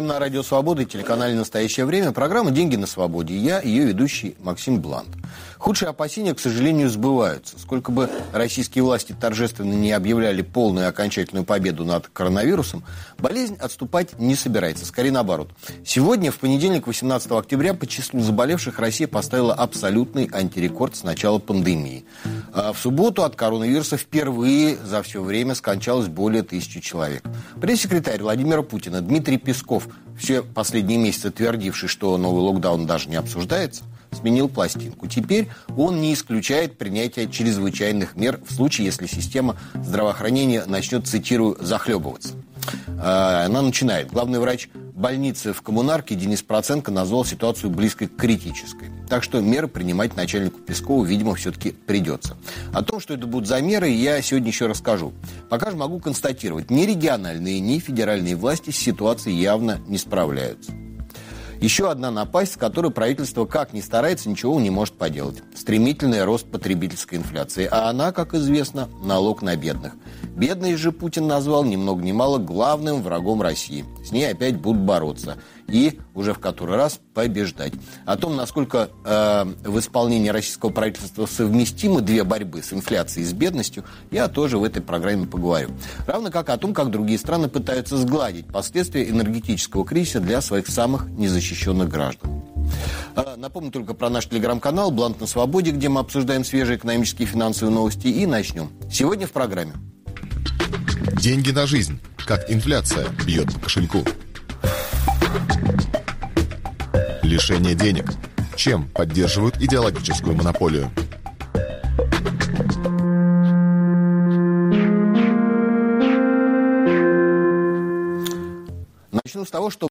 вами на Радио Свобода и телеканале «Настоящее время» программа «Деньги на свободе». Я ее ведущий Максим Блант. Худшие опасения, к сожалению, сбываются. Сколько бы российские власти торжественно не объявляли полную и окончательную победу над коронавирусом, болезнь отступать не собирается. Скорее наоборот. Сегодня, в понедельник, 18 октября, по числу заболевших Россия поставила абсолютный антирекорд с начала пандемии. А в субботу от коронавируса впервые за все время скончалось более тысячи человек. Пресс-секретарь Владимира Путина Дмитрий Песков, все последние месяцы твердивший, что новый локдаун даже не обсуждается, сменил пластинку. Теперь он не исключает принятие чрезвычайных мер в случае, если система здравоохранения начнет, цитирую, захлебываться. А, она начинает. Главный врач больницы в коммунарке Денис Проценко назвал ситуацию близкой к критической. Так что меры принимать начальнику Пескову, видимо, все-таки придется. О том, что это будут за меры, я сегодня еще расскажу. Пока же могу констатировать, ни региональные, ни федеральные власти с ситуацией явно не справляются. Еще одна напасть, с которой правительство, как ни старается, ничего не может поделать. Стремительный рост потребительской инфляции. А она, как известно, налог на бедных. Бедность же Путин назвал ни много ни мало главным врагом России. С ней опять будут бороться и уже в который раз побеждать. О том, насколько э, в исполнении российского правительства совместимы две борьбы с инфляцией и с бедностью, я тоже в этой программе поговорю. Равно как о том, как другие страны пытаются сгладить последствия энергетического кризиса для своих самых незащищенных граждан. Э, напомню только про наш телеграм-канал «Блант на свободе», где мы обсуждаем свежие экономические и финансовые новости. И начнем. Сегодня в программе. Деньги на жизнь. Как инфляция бьет по кошельку. Лишение денег. Чем поддерживают идеологическую монополию? Начну с того, что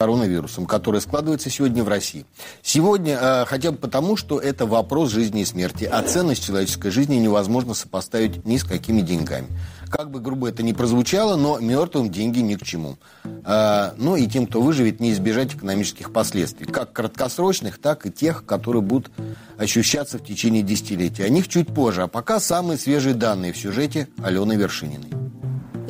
коронавирусом, который складывается сегодня в России. Сегодня э, хотя бы потому, что это вопрос жизни и смерти, а ценность человеческой жизни невозможно сопоставить ни с какими деньгами. Как бы грубо это ни прозвучало, но мертвым деньги ни к чему. Э, ну и тем, кто выживет, не избежать экономических последствий, как краткосрочных, так и тех, которые будут ощущаться в течение десятилетий. О них чуть позже, а пока самые свежие данные в сюжете Алены Вершининой.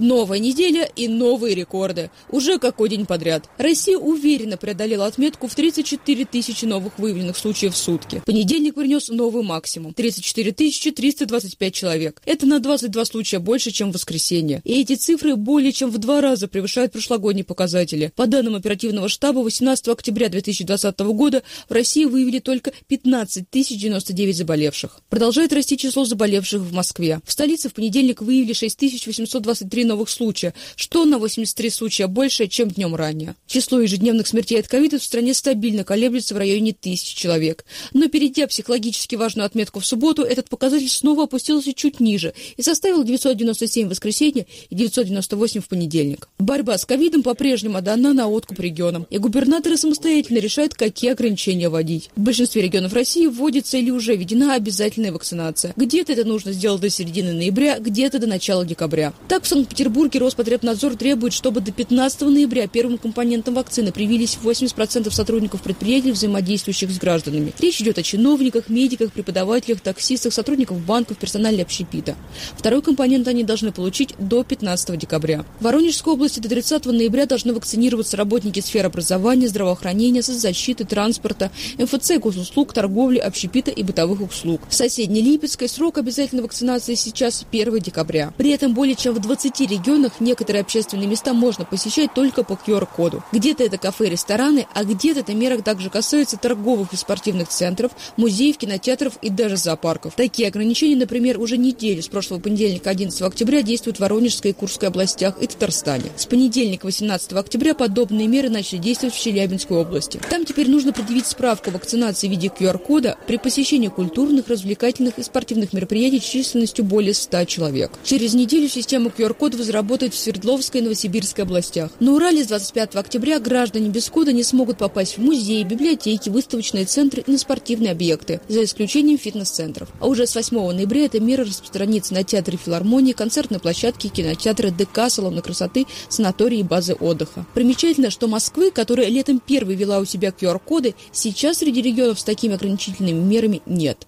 Новая неделя и новые рекорды. Уже какой день подряд. Россия уверенно преодолела отметку в 34 тысячи новых выявленных случаев в сутки. Понедельник принес новый максимум. 34 325 человек. Это на 22 случая больше, чем в воскресенье. И эти цифры более чем в два раза превышают прошлогодние показатели. По данным оперативного штаба, 18 октября 2020 года в России выявили только 15 099 заболевших. Продолжает расти число заболевших в Москве. В столице в понедельник выявили 6 823 новых случая, что на 83 случая больше, чем днем ранее. Число ежедневных смертей от ковида в стране стабильно колеблется в районе тысячи человек. Но перейдя психологически важную отметку в субботу, этот показатель снова опустился чуть ниже и составил 997 в воскресенье и 998 в понедельник. Борьба с ковидом по-прежнему отдана на откуп регионам, и губернаторы самостоятельно решают, какие ограничения вводить. В большинстве регионов России вводится или уже введена обязательная вакцинация. Где-то это нужно сделать до середины ноября, где-то до начала декабря. Так в Санкт-Петербурге Петербурге Роспотребнадзор требует, чтобы до 15 ноября первым компонентом вакцины привились 80% сотрудников предприятий, взаимодействующих с гражданами. Речь идет о чиновниках, медиках, преподавателях, таксистах, сотрудниках банков, персонале общепита. Второй компонент они должны получить до 15 декабря. В Воронежской области до 30 ноября должны вакцинироваться работники сфер образования, здравоохранения, соцзащиты, транспорта, МФЦ, госуслуг, торговли, общепита и бытовых услуг. В соседней Липецкой срок обязательной вакцинации сейчас 1 декабря. При этом более чем в 20 регионах некоторые общественные места можно посещать только по QR-коду. Где-то это кафе и рестораны, а где-то эта мера также касается торговых и спортивных центров, музеев, кинотеатров и даже зоопарков. Такие ограничения, например, уже неделю с прошлого понедельника 11 октября действуют в Воронежской и Курской областях и Татарстане. С понедельника 18 октября подобные меры начали действовать в Челябинской области. Там теперь нужно предъявить справку о вакцинации в виде QR-кода при посещении культурных, развлекательных и спортивных мероприятий численностью более 100 человек. Через неделю система QR-кодов заработать в Свердловской и Новосибирской областях. На Урале с 25 октября граждане без кода не смогут попасть в музеи, библиотеки, выставочные центры и на спортивные объекты, за исключением фитнес-центров. А уже с 8 ноября эта мера распространится на театры филармонии, концертные площадки, кинотеатры, ДК, салоны красоты, санатории и базы отдыха. Примечательно, что Москвы, которая летом первой вела у себя QR-коды, сейчас среди регионов с такими ограничительными мерами нет.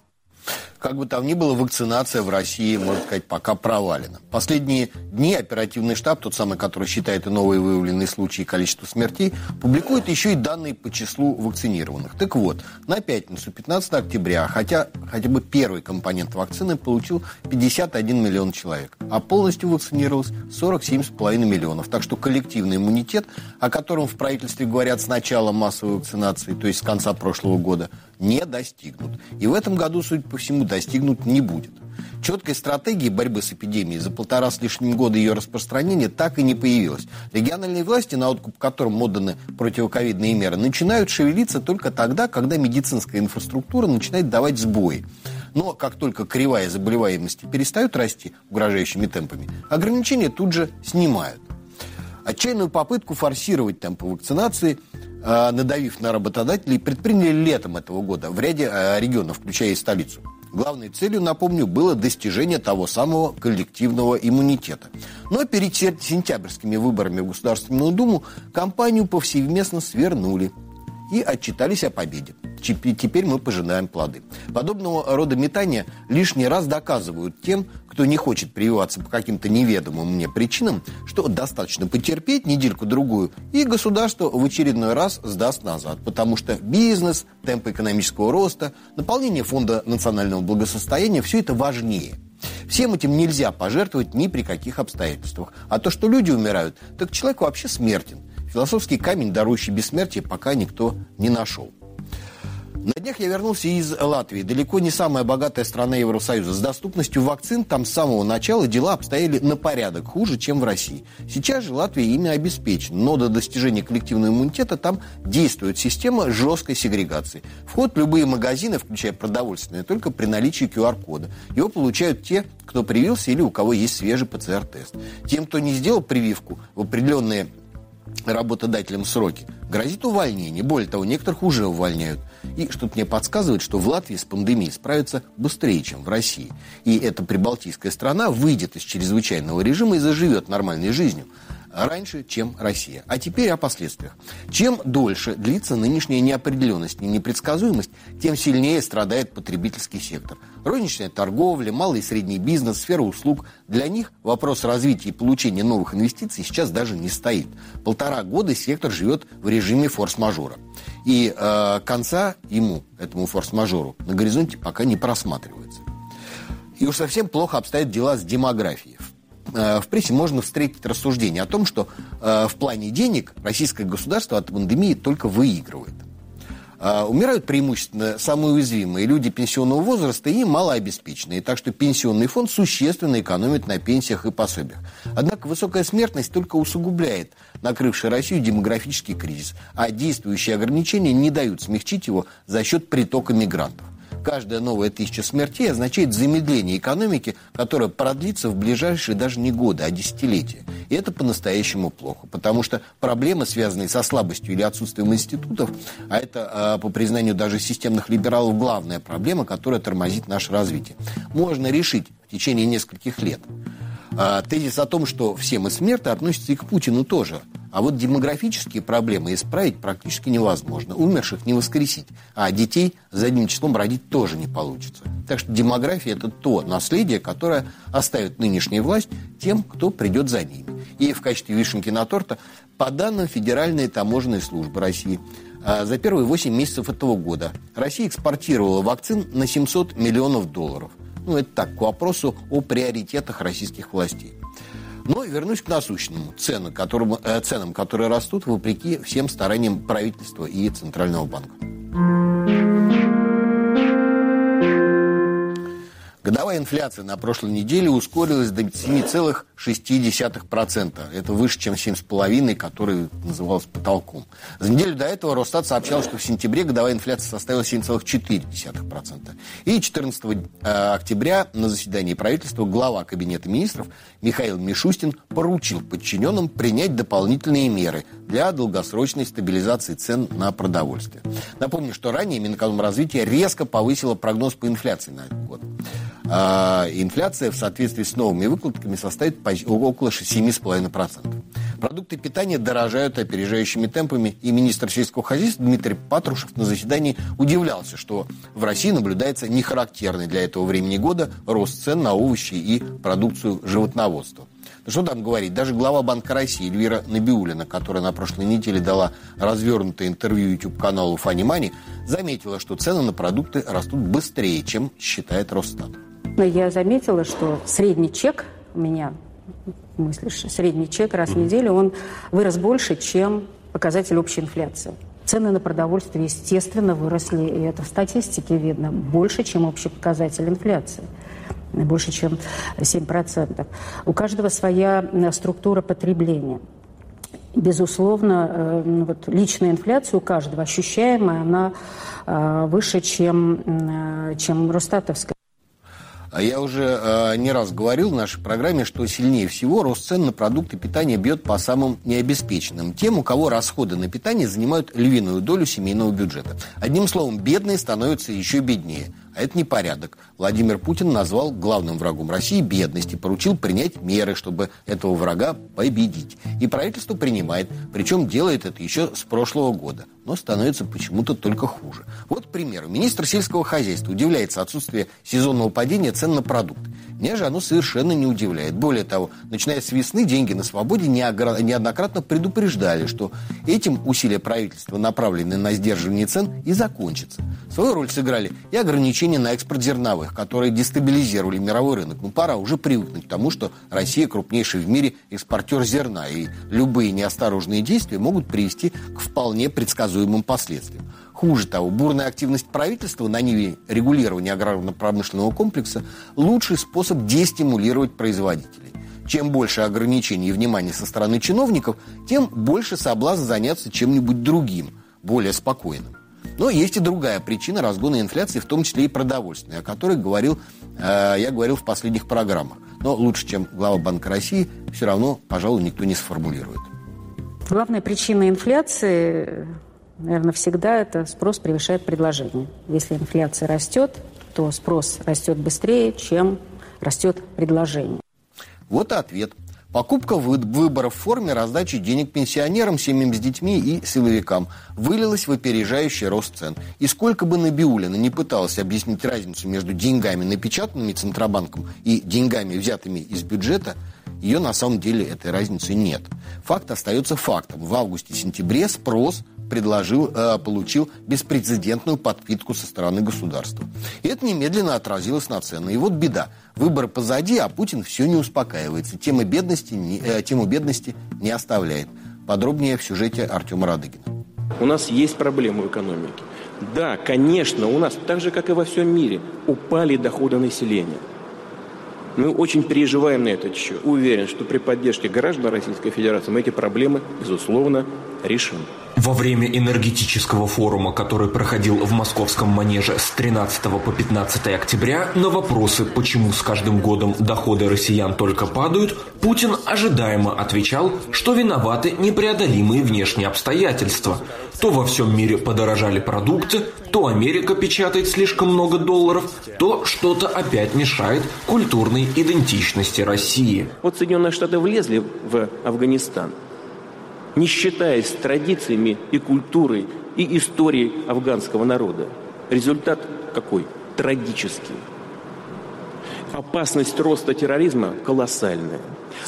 Как бы там ни было, вакцинация в России, можно сказать, пока провалена. Последние дни оперативный штаб, тот самый, который считает и новые выявленные случаи и количество смертей, публикует еще и данные по числу вакцинированных. Так вот, на пятницу, 15 октября, хотя хотя бы первый компонент вакцины получил 51 миллион человек, а полностью вакцинировалось 47,5 миллионов. Так что коллективный иммунитет, о котором в правительстве говорят с начала массовой вакцинации, то есть с конца прошлого года, не достигнут. И в этом году, судя по всему, достигнут не будет. Четкой стратегии борьбы с эпидемией за полтора с лишним года ее распространения так и не появилось. Региональные власти, на откуп которым отданы противоковидные меры, начинают шевелиться только тогда, когда медицинская инфраструктура начинает давать сбои. Но как только кривая заболеваемости перестает расти угрожающими темпами, ограничения тут же снимают. Отчаянную попытку форсировать темпы вакцинации – Э, надавив на работодателей, предприняли летом этого года в ряде э, регионов, включая и столицу. Главной целью, напомню, было достижение того самого коллективного иммунитета. Но перед сентябрьскими выборами в Государственную Думу кампанию повсеместно свернули и отчитались о победе. Теперь мы пожинаем плоды. Подобного рода метания лишний раз доказывают тем, кто не хочет прививаться по каким-то неведомым мне причинам, что достаточно потерпеть недельку-другую, и государство в очередной раз сдаст назад, потому что бизнес, темпы экономического роста, наполнение фонда национального благосостояния – все это важнее. Всем этим нельзя пожертвовать ни при каких обстоятельствах. А то, что люди умирают, так человек вообще смертен. Философский камень, дарующий бессмертие, пока никто не нашел. На днях я вернулся из Латвии, далеко не самая богатая страна Евросоюза. С доступностью вакцин там с самого начала дела обстояли на порядок хуже, чем в России. Сейчас же Латвия ими обеспечена, но до достижения коллективного иммунитета там действует система жесткой сегрегации. Вход в любые магазины, включая продовольственные, только при наличии QR-кода. Его получают те, кто привился или у кого есть свежий ПЦР-тест. Тем, кто не сделал прививку в определенные работодателям сроки, грозит увольнение. Более того, некоторых уже увольняют. И что-то мне подсказывает, что в Латвии с пандемией справится быстрее, чем в России. И эта прибалтийская страна выйдет из чрезвычайного режима и заживет нормальной жизнью раньше, чем Россия. А теперь о последствиях. Чем дольше длится нынешняя неопределенность и непредсказуемость, тем сильнее страдает потребительский сектор. Розничная торговля, малый и средний бизнес, сфера услуг. Для них вопрос развития и получения новых инвестиций сейчас даже не стоит. Полтора года сектор живет в режиме форс-мажора. И э, конца ему, этому форс-мажору, на горизонте пока не просматривается. И уж совсем плохо обстоят дела с демографией. Э, в прессе можно встретить рассуждение о том, что э, в плане денег российское государство от пандемии только выигрывает. Э, умирают преимущественно самые уязвимые люди пенсионного возраста и малообеспеченные, так что пенсионный фонд существенно экономит на пенсиях и пособиях. Однако высокая смертность только усугубляет накрывший Россию демографический кризис, а действующие ограничения не дают смягчить его за счет притока мигрантов каждая новая тысяча смертей означает замедление экономики, которое продлится в ближайшие даже не годы, а десятилетия. И это по-настоящему плохо, потому что проблемы, связанные со слабостью или отсутствием институтов, а это, а, по признанию даже системных либералов, главная проблема, которая тормозит наше развитие, можно решить в течение нескольких лет. А, тезис о том, что все мы смерты, относится и к Путину тоже – а вот демографические проблемы исправить практически невозможно. Умерших не воскресить, а детей задним числом родить тоже не получится. Так что демография – это то наследие, которое оставит нынешняя власть тем, кто придет за ними. И в качестве вишенки на торта, по данным Федеральной таможенной службы России, а, за первые 8 месяцев этого года Россия экспортировала вакцин на 700 миллионов долларов. Ну, это так, к вопросу о приоритетах российских властей. Но вернусь к насущному. Цены, которым, э, ценам, которые растут вопреки всем стараниям правительства и Центрального банка. Годовая инфляция на прошлой неделе ускорилась до 7,6%. Это выше, чем 7,5%, который назывался потолком. За неделю до этого Росстат сообщал, что в сентябре годовая инфляция составила 7,4%. И 14 э, октября на заседании правительства глава Кабинета министров Михаил Мишустин поручил подчиненным принять дополнительные меры для долгосрочной стабилизации цен на продовольствие. Напомню, что ранее Минэкономразвитие резко повысило прогноз по инфляции на этот год а инфляция в соответствии с новыми выкладками составит около 7,5%. Продукты питания дорожают опережающими темпами, и министр сельского хозяйства Дмитрий Патрушев на заседании удивлялся, что в России наблюдается нехарактерный для этого времени года рост цен на овощи и продукцию животноводства. Что там говорить, даже глава Банка России Эльвира Набиулина, которая на прошлой неделе дала развернутое интервью YouTube-каналу Funny Money, заметила, что цены на продукты растут быстрее, чем считает Росстат. Я заметила, что средний чек у меня, мыслишь, средний чек раз в неделю, он вырос больше, чем показатель общей инфляции. Цены на продовольствие, естественно, выросли, и это в статистике видно, больше, чем общий показатель инфляции больше, чем 7%. У каждого своя э, структура потребления. Безусловно, э, ну вот личная инфляция у каждого ощущаемая, она э, выше, чем, чем Росстатовская. А я уже э, не раз говорил в нашей программе, что сильнее всего рост цен на продукты питания бьет по самым необеспеченным. Тем, у кого расходы на питание занимают львиную долю семейного бюджета. Одним словом, бедные становятся еще беднее – а это непорядок. Владимир Путин назвал главным врагом России бедность и поручил принять меры, чтобы этого врага победить. И правительство принимает, причем делает это еще с прошлого года. Но становится почему-то только хуже. Вот, к примеру, министр сельского хозяйства удивляется отсутствию сезонного падения цен на продукты. Меня же оно совершенно не удивляет. Более того, начиная с весны, деньги на свободе неоднократно предупреждали, что этим усилия правительства, направленные на сдерживание цен, и закончатся. Свою роль сыграли и ограничения на экспорт зерновых, которые дестабилизировали мировой рынок. Ну, пора уже привыкнуть к тому, что Россия крупнейший в мире экспортер зерна, и любые неосторожные действия могут привести к вполне предсказуемым последствиям. Хуже того, бурная активность правительства на ниве регулирования аграрно-промышленного комплекса – лучший способ дестимулировать производителей. Чем больше ограничений и внимания со стороны чиновников, тем больше соблазн заняться чем-нибудь другим, более спокойным. Но есть и другая причина разгона инфляции, в том числе и продовольственная, о которой говорил, э, я говорил в последних программах. Но лучше, чем глава Банка России, все равно, пожалуй, никто не сформулирует. Главная причина инфляции, наверное, всегда это спрос превышает предложение. Если инфляция растет, то спрос растет быстрее, чем растет предложение. Вот и ответ. Покупка выборов в форме раздачи денег пенсионерам, семьям с детьми и силовикам вылилась в опережающий рост цен. И сколько бы Набиулина не пыталась объяснить разницу между деньгами, напечатанными Центробанком, и деньгами, взятыми из бюджета, ее на самом деле этой разницы нет. Факт остается фактом. В августе-сентябре спрос предложил, э, получил беспрецедентную подпитку со стороны государства. И это немедленно отразилось на цены. И вот беда. Выборы позади, а Путин все не успокаивается. Тема бедности, не, э, тему бедности не оставляет. Подробнее в сюжете Артема Радыгина. У нас есть проблемы в экономике. Да, конечно, у нас, так же, как и во всем мире, упали доходы населения. Мы очень переживаем на этот счет. Уверен, что при поддержке граждан Российской Федерации мы эти проблемы, безусловно, решим. Во время энергетического форума, который проходил в московском манеже с 13 по 15 октября, на вопросы, почему с каждым годом доходы россиян только падают, Путин ожидаемо отвечал, что виноваты непреодолимые внешние обстоятельства. То во всем мире подорожали продукты, то Америка печатает слишком много долларов, то что-то опять мешает культурной идентичности России. Вот Соединенные Штаты влезли в Афганистан – не считаясь с традициями и культурой и историей афганского народа. Результат какой? Трагический. Опасность роста терроризма колоссальная.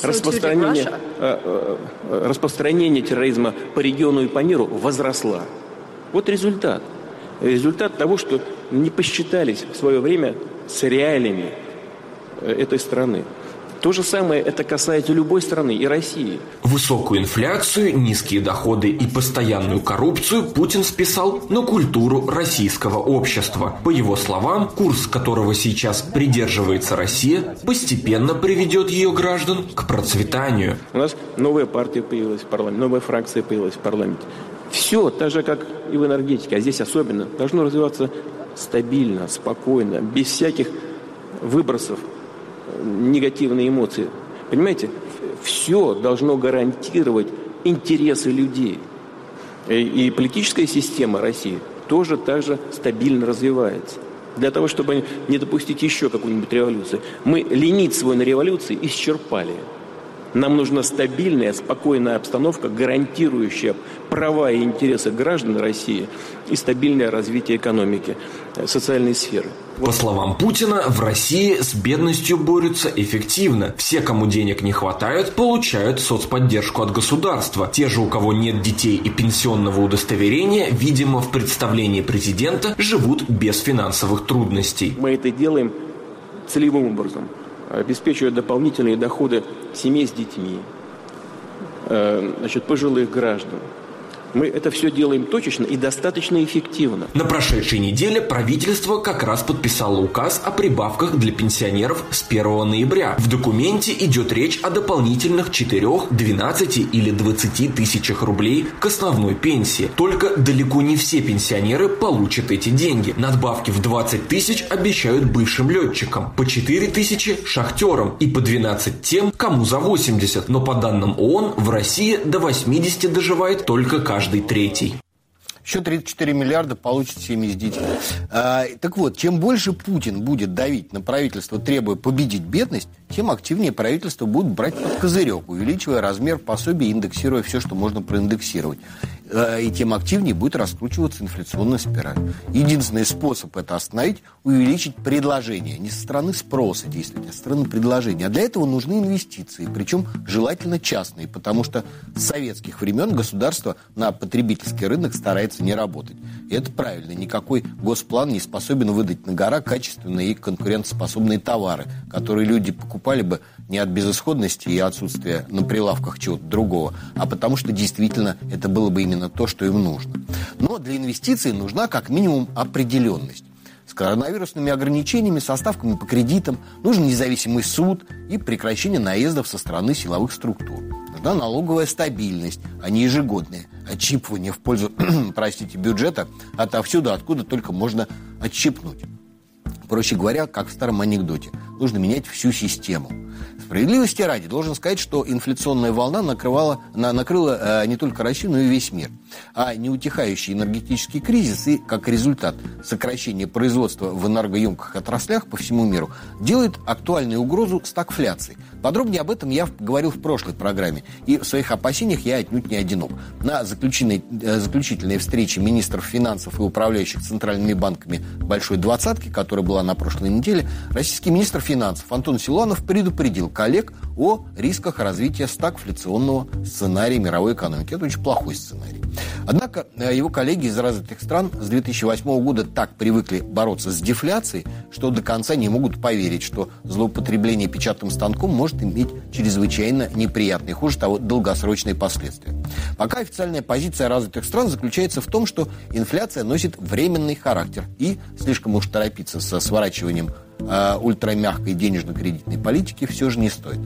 Распространение, э, э, э, распространение терроризма по региону и по миру возросла. Вот результат. Результат того, что не посчитались в свое время с реалиями этой страны. То же самое это касается любой страны и России. Высокую инфляцию, низкие доходы и постоянную коррупцию Путин списал на культуру российского общества. По его словам, курс которого сейчас придерживается Россия, постепенно приведет ее граждан к процветанию. У нас новая партия появилась в парламенте, новая фракция появилась в парламенте. Все, так же, как и в энергетике, а здесь особенно, должно развиваться стабильно, спокойно, без всяких выбросов негативные эмоции. Понимаете, все должно гарантировать интересы людей. И, политическая система России тоже так же стабильно развивается. Для того, чтобы не допустить еще какую-нибудь революцию. Мы лимит свой на революции исчерпали. Нам нужна стабильная, спокойная обстановка, гарантирующая права и интересы граждан России и стабильное развитие экономики, э, социальной сферы. По словам Путина, в России с бедностью борются эффективно. Все, кому денег не хватает, получают соцподдержку от государства. Те же, у кого нет детей и пенсионного удостоверения, видимо, в представлении президента живут без финансовых трудностей. Мы это делаем целевым образом, обеспечивая дополнительные доходы семей с детьми, э, значит, пожилых граждан, мы это все делаем точечно и достаточно эффективно. На прошедшей неделе правительство как раз подписало указ о прибавках для пенсионеров с 1 ноября. В документе идет речь о дополнительных 4, 12 или 20 тысячах рублей к основной пенсии. Только далеко не все пенсионеры получат эти деньги. Надбавки в 20 тысяч обещают бывшим летчикам, по 4 тысячи – шахтерам и по 12 тем, кому за 80. Но по данным ООН в России до 80 доживает только каждый каждый третий. Еще 34 миллиарда получат семьи с детьми. А, так вот, чем больше Путин будет давить на правительство, требуя победить бедность, тем активнее правительство будет брать под козырек, увеличивая размер пособия, индексируя все, что можно проиндексировать. А, и тем активнее будет раскручиваться инфляционная спираль. Единственный способ это остановить – увеличить предложение. Не со стороны спроса действовать, а со стороны предложения. А для этого нужны инвестиции, причем желательно частные, потому что с советских времен государство на потребительский рынок старается не работать. И это правильно. Никакой госплан не способен выдать на гора качественные и конкурентоспособные товары, которые люди покупали бы не от безысходности и отсутствия на прилавках чего-то другого, а потому что действительно это было бы именно то, что им нужно. Но для инвестиций нужна как минимум определенность с коронавирусными ограничениями, со ставками по кредитам, нужен независимый суд и прекращение наездов со стороны силовых структур. Нужна налоговая стабильность, а не ежегодное отщипывание в пользу, простите, бюджета отовсюду, откуда только можно отщипнуть. Проще говоря, как в старом анекдоте, нужно менять всю систему. Справедливости ради, должен сказать, что инфляционная волна накрывала, на, накрыла э, не только Россию, но и весь мир. А неутихающий энергетический кризис и, как результат, сокращение производства в энергоемких отраслях по всему миру делает актуальную угрозу стагфляции. Подробнее об этом я говорил в прошлой программе. И в своих опасениях я отнюдь не одинок. На заключительной, э, заключительной встрече министров финансов и управляющих центральными банками Большой Двадцатки, которая была на прошлой неделе, российский министр финансов Антон Силуанов предупредил коллег о рисках развития стагфляционного сценария мировой экономики. Это очень плохой сценарий. Однако э, его коллеги из развитых стран с 2008 года так привыкли бороться с дефляцией, что до конца не могут поверить, что злоупотребление печатным станком может иметь чрезвычайно неприятные, хуже того, долгосрочные последствия. Пока официальная позиция развитых стран заключается в том, что инфляция носит временный характер и слишком уж торопиться со сворачиванием э, ультрамягкой денежно-кредитной политики все же не стоит.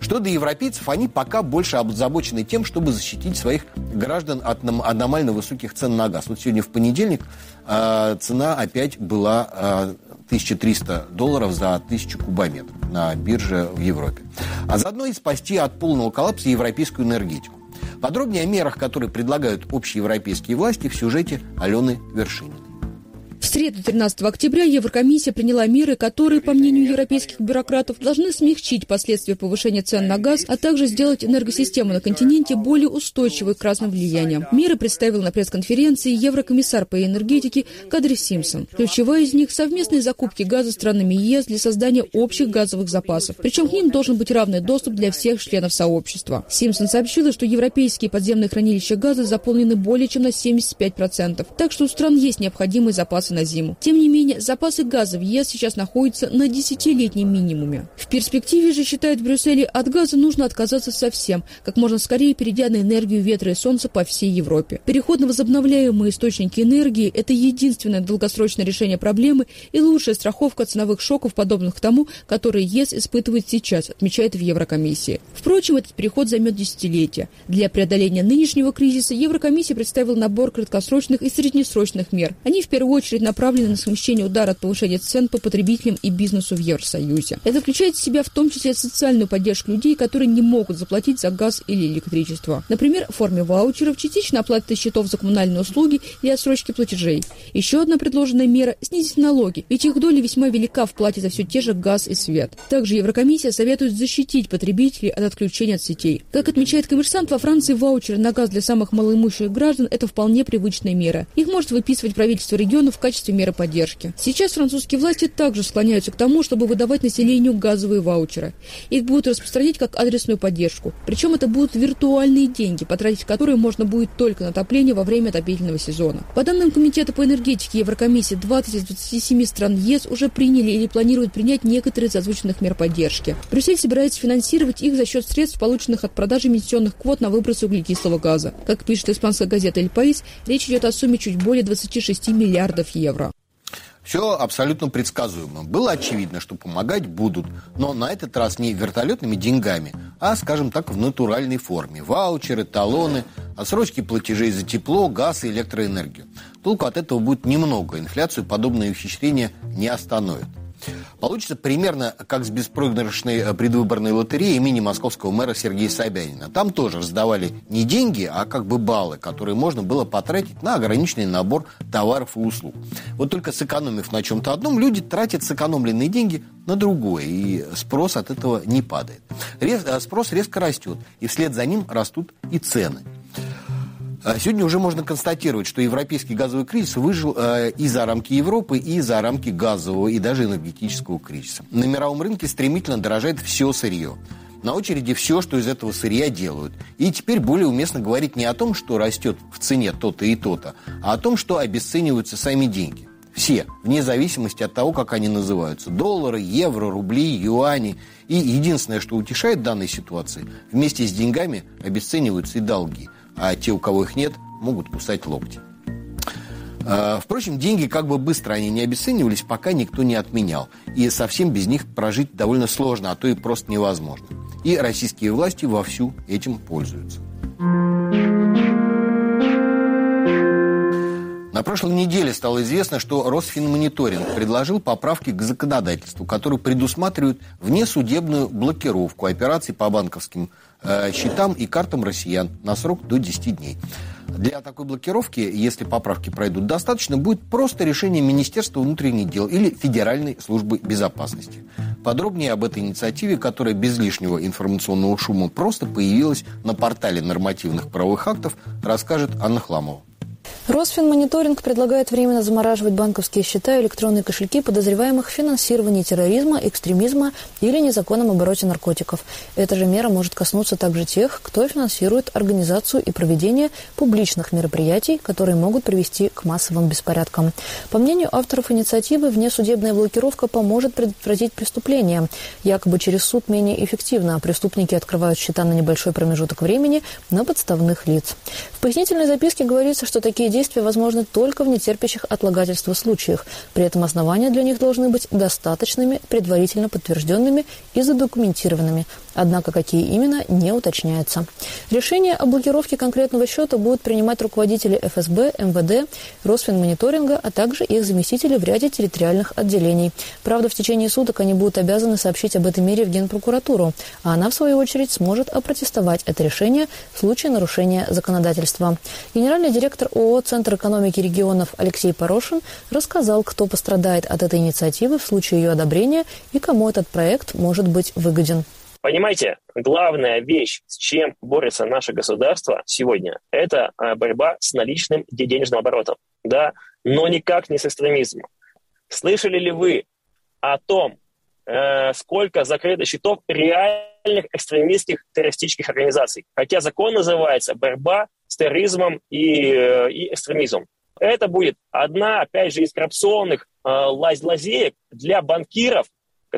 Что до европейцев, они пока больше озабочены тем, чтобы защитить своих граждан от аномально высоких цен на газ. Вот сегодня в понедельник э, цена опять была э, 1300 долларов за 1000 кубометров на бирже в Европе. А заодно и спасти от полного коллапса европейскую энергетику. Подробнее о мерах, которые предлагают общеевропейские власти в сюжете Алены Вершининой. В среду 13 октября Еврокомиссия приняла меры, которые, по мнению европейских бюрократов, должны смягчить последствия повышения цен на газ, а также сделать энергосистему на континенте более устойчивой к разным влияниям. Меры представил на пресс-конференции еврокомиссар по энергетике Кадри Симпсон. Ключевая из них – совместные закупки газа странами ЕС для создания общих газовых запасов. Причем к ним должен быть равный доступ для всех членов сообщества. Симпсон сообщила, что европейские подземные хранилища газа заполнены более чем на 75%, так что у стран есть необходимые запасы на зиму. Тем не менее, запасы газа в ЕС сейчас находятся на десятилетнем минимуме. В перспективе же, считают в Брюсселе, от газа нужно отказаться совсем, как можно скорее перейдя на энергию ветра и солнца по всей Европе. Переход на возобновляемые источники энергии – это единственное долгосрочное решение проблемы и лучшая страховка ценовых шоков, подобных тому, которые ЕС испытывает сейчас, отмечает в Еврокомиссии. Впрочем, этот переход займет десятилетия. Для преодоления нынешнего кризиса Еврокомиссия представила набор краткосрочных и среднесрочных мер. Они в первую очередь направлены на смещение удара от повышения цен по потребителям и бизнесу в Евросоюзе. Это включает в себя в том числе социальную поддержку людей, которые не могут заплатить за газ или электричество. Например, в форме ваучеров, частично оплаты счетов за коммунальные услуги и отсрочки платежей. Еще одна предложенная мера – снизить налоги, ведь их доля весьма велика в плате за все те же газ и свет. Также Еврокомиссия советует защитить потребителей от отключения от сетей. Как отмечает коммерсант, во Франции ваучеры на газ для самых малоимущих граждан – это вполне привычная мера. Их может выписывать правительство региона в качестве меры поддержки. Сейчас французские власти также склоняются к тому, чтобы выдавать населению газовые ваучеры. Их будут распространять как адресную поддержку. Причем это будут виртуальные деньги, потратить которые можно будет только на отопление во время отопительного сезона. По данным Комитета по энергетике Еврокомиссии, 20 из 27 стран ЕС уже приняли или планируют принять некоторые из озвученных мер поддержки. Брюссель собирается финансировать их за счет средств, полученных от продажи эмиссионных квот на выбросы углекислого газа. Как пишет испанская газета «Эль Паис», речь идет о сумме чуть более 26 миллиардов евро. Все абсолютно предсказуемо. Было очевидно, что помогать будут, но на этот раз не вертолетными деньгами, а, скажем так, в натуральной форме. Ваучеры, талоны, отсрочки платежей за тепло, газ и электроэнергию. Толку от этого будет немного. Инфляцию подобные ухищрения не остановят. Получится примерно как с беспроигрышной э, предвыборной лотереей имени московского мэра Сергея Собянина. Там тоже раздавали не деньги, а как бы баллы, которые можно было потратить на ограниченный набор товаров и услуг. Вот только сэкономив на чем-то одном, люди тратят сэкономленные деньги на другое, и спрос от этого не падает. Рез, э, спрос резко растет, и вслед за ним растут и цены. А сегодня уже можно констатировать, что европейский газовый кризис выжил э, и за рамки Европы, и за рамки газового, и даже энергетического кризиса. На мировом рынке стремительно дорожает все сырье. На очереди все, что из этого сырья делают. И теперь более уместно говорить не о том, что растет в цене то-то и то-то, а о том, что обесцениваются сами деньги. Все, вне зависимости от того, как они называются. Доллары, евро, рубли, юани. И единственное, что утешает данной ситуации, вместе с деньгами обесцениваются и долги – а те, у кого их нет, могут кусать локти. А, впрочем, деньги, как бы быстро они не обесценивались, пока никто не отменял. И совсем без них прожить довольно сложно, а то и просто невозможно. И российские власти вовсю этим пользуются. На прошлой неделе стало известно, что Росфинмониторинг предложил поправки к законодательству, которые предусматривают внесудебную блокировку операций по банковским счетам и картам россиян на срок до 10 дней. Для такой блокировки, если поправки пройдут достаточно, будет просто решение Министерства внутренних дел или Федеральной службы безопасности. Подробнее об этой инициативе, которая без лишнего информационного шума просто появилась на портале нормативных правовых актов, расскажет Анна Хламова. Росфинмониторинг предлагает временно замораживать банковские счета и электронные кошельки подозреваемых в финансировании терроризма, экстремизма или незаконном обороте наркотиков. Эта же мера может коснуться также тех, кто финансирует организацию и проведение публичных мероприятий, которые могут привести к массовым беспорядкам. По мнению авторов инициативы, внесудебная блокировка поможет предотвратить преступления. Якобы через суд менее эффективно, а преступники открывают счета на небольшой промежуток времени на подставных лиц. Пояснительной записке говорится, что такие действия возможны только в нетерпящих отлагательства случаях. При этом основания для них должны быть достаточными, предварительно подтвержденными и задокументированными. Однако какие именно, не уточняется. Решение о блокировке конкретного счета будут принимать руководители ФСБ, МВД, Росфинмониторинга, а также их заместители в ряде территориальных отделений. Правда, в течение суток они будут обязаны сообщить об этой мере в Генпрокуратуру, а она, в свою очередь, сможет опротестовать это решение в случае нарушения законодательства. Генеральный директор ООО «Центр экономики регионов» Алексей Порошин рассказал, кто пострадает от этой инициативы в случае ее одобрения и кому этот проект может быть выгоден. Понимаете, главная вещь, с чем борется наше государство сегодня, это а, борьба с наличным денежным оборотом, да, но никак не с экстремизмом. Слышали ли вы о том, э, сколько закрыто счетов реальных экстремистских террористических организаций? Хотя закон называется «Борьба с терроризмом и, э, и экстремизмом». Это будет одна, опять же, из коррупционных э, лазеек для банкиров,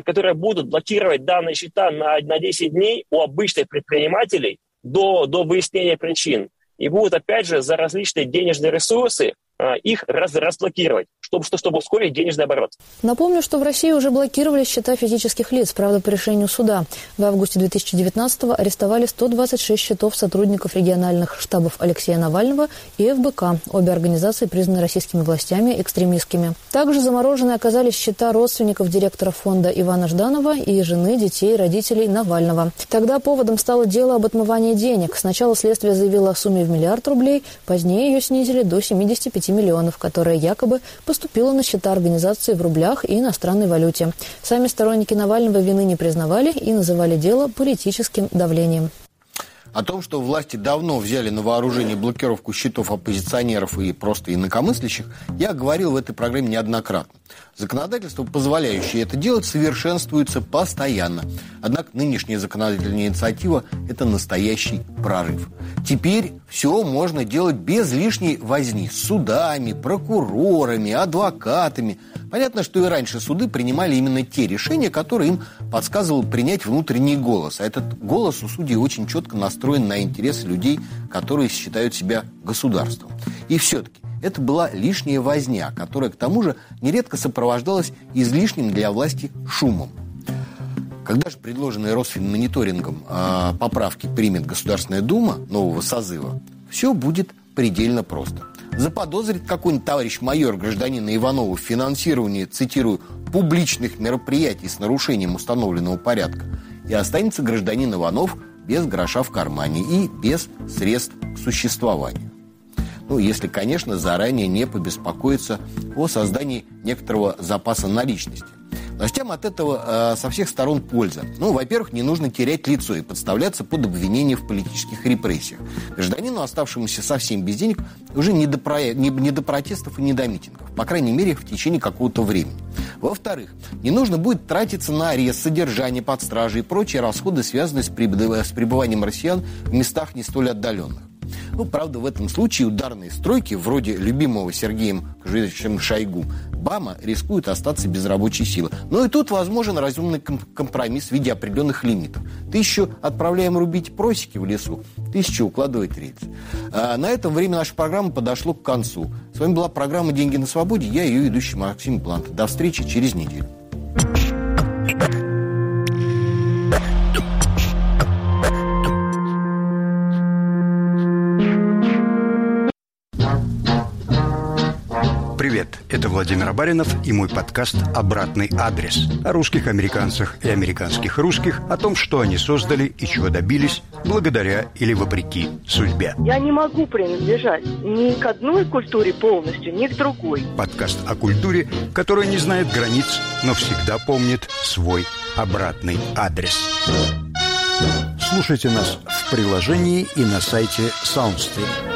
которые будут блокировать данные счета на, на 10 дней у обычных предпринимателей до, до выяснения причин. И будут, опять же, за различные денежные ресурсы их раз, разблокировать, чтобы, чтобы ускорить денежный оборот. Напомню, что в России уже блокировали счета физических лиц, правда, по решению суда. В августе 2019-го арестовали 126 счетов сотрудников региональных штабов Алексея Навального и ФБК. Обе организации признаны российскими властями экстремистскими. Также заморожены оказались счета родственников директора фонда Ивана Жданова и жены, детей, родителей Навального. Тогда поводом стало дело об отмывании денег. Сначала следствие заявило о сумме в миллиард рублей, позднее ее снизили до 75 5 миллионов, которая якобы поступила на счета организации в рублях и иностранной валюте. Сами сторонники Навального вины не признавали и называли дело политическим давлением. О том, что власти давно взяли на вооружение блокировку счетов оппозиционеров и просто инакомыслящих, я говорил в этой программе неоднократно. Законодательство, позволяющее это делать, совершенствуется постоянно. Однако нынешняя законодательная инициатива – это настоящий прорыв. Теперь все можно делать без лишней возни с судами, прокурорами, адвокатами. Понятно, что и раньше суды принимали именно те решения, которые им подсказывал принять внутренний голос. А этот голос у судей очень четко настроен на интересы людей, которые считают себя государством. И все-таки это была лишняя возня, которая, к тому же, нередко сопровождалась излишним для власти шумом. Когда же предложенные Росфинмониторингом э, поправки примет Государственная Дума нового созыва, все будет предельно просто. Заподозрит какой-нибудь товарищ майор гражданина Иванова в финансировании, цитирую, публичных мероприятий с нарушением установленного порядка, и останется гражданин Иванов без гроша в кармане и без средств к существованию. Ну, если, конечно, заранее не побеспокоиться о создании некоторого запаса наличности. Властям от этого э, со всех сторон польза. Ну, во-первых, не нужно терять лицо и подставляться под обвинение в политических репрессиях. Гражданину, оставшемуся совсем без денег, уже не до, про... не, не до протестов и не до митингов. По крайней мере, в течение какого-то времени. Во-вторых, не нужно будет тратиться на арест, содержание под стражей и прочие расходы, связанные с, прибыв... с пребыванием россиян в местах не столь отдаленных. Ну, правда, в этом случае ударные стройки, вроде любимого Сергеем Кожевичем Шойгу, БАМа рискуют остаться без рабочей силы. Но и тут возможен разумный компромисс в виде определенных лимитов. Тысячу отправляем рубить просеки в лесу, тысячу укладывать рельсы. А на этом время нашей программы подошло к концу. С вами была программа «Деньги на свободе». Я ее ведущий Максим Плант. До встречи через неделю. Это Владимир Абаринов и мой подкаст «Обратный адрес» о русских американцах и американских русских, о том, что они создали и чего добились благодаря или вопреки судьбе. Я не могу принадлежать ни к одной культуре полностью, ни к другой. Подкаст о культуре, которая не знает границ, но всегда помнит свой обратный адрес. Слушайте нас в приложении и на сайте SoundStream.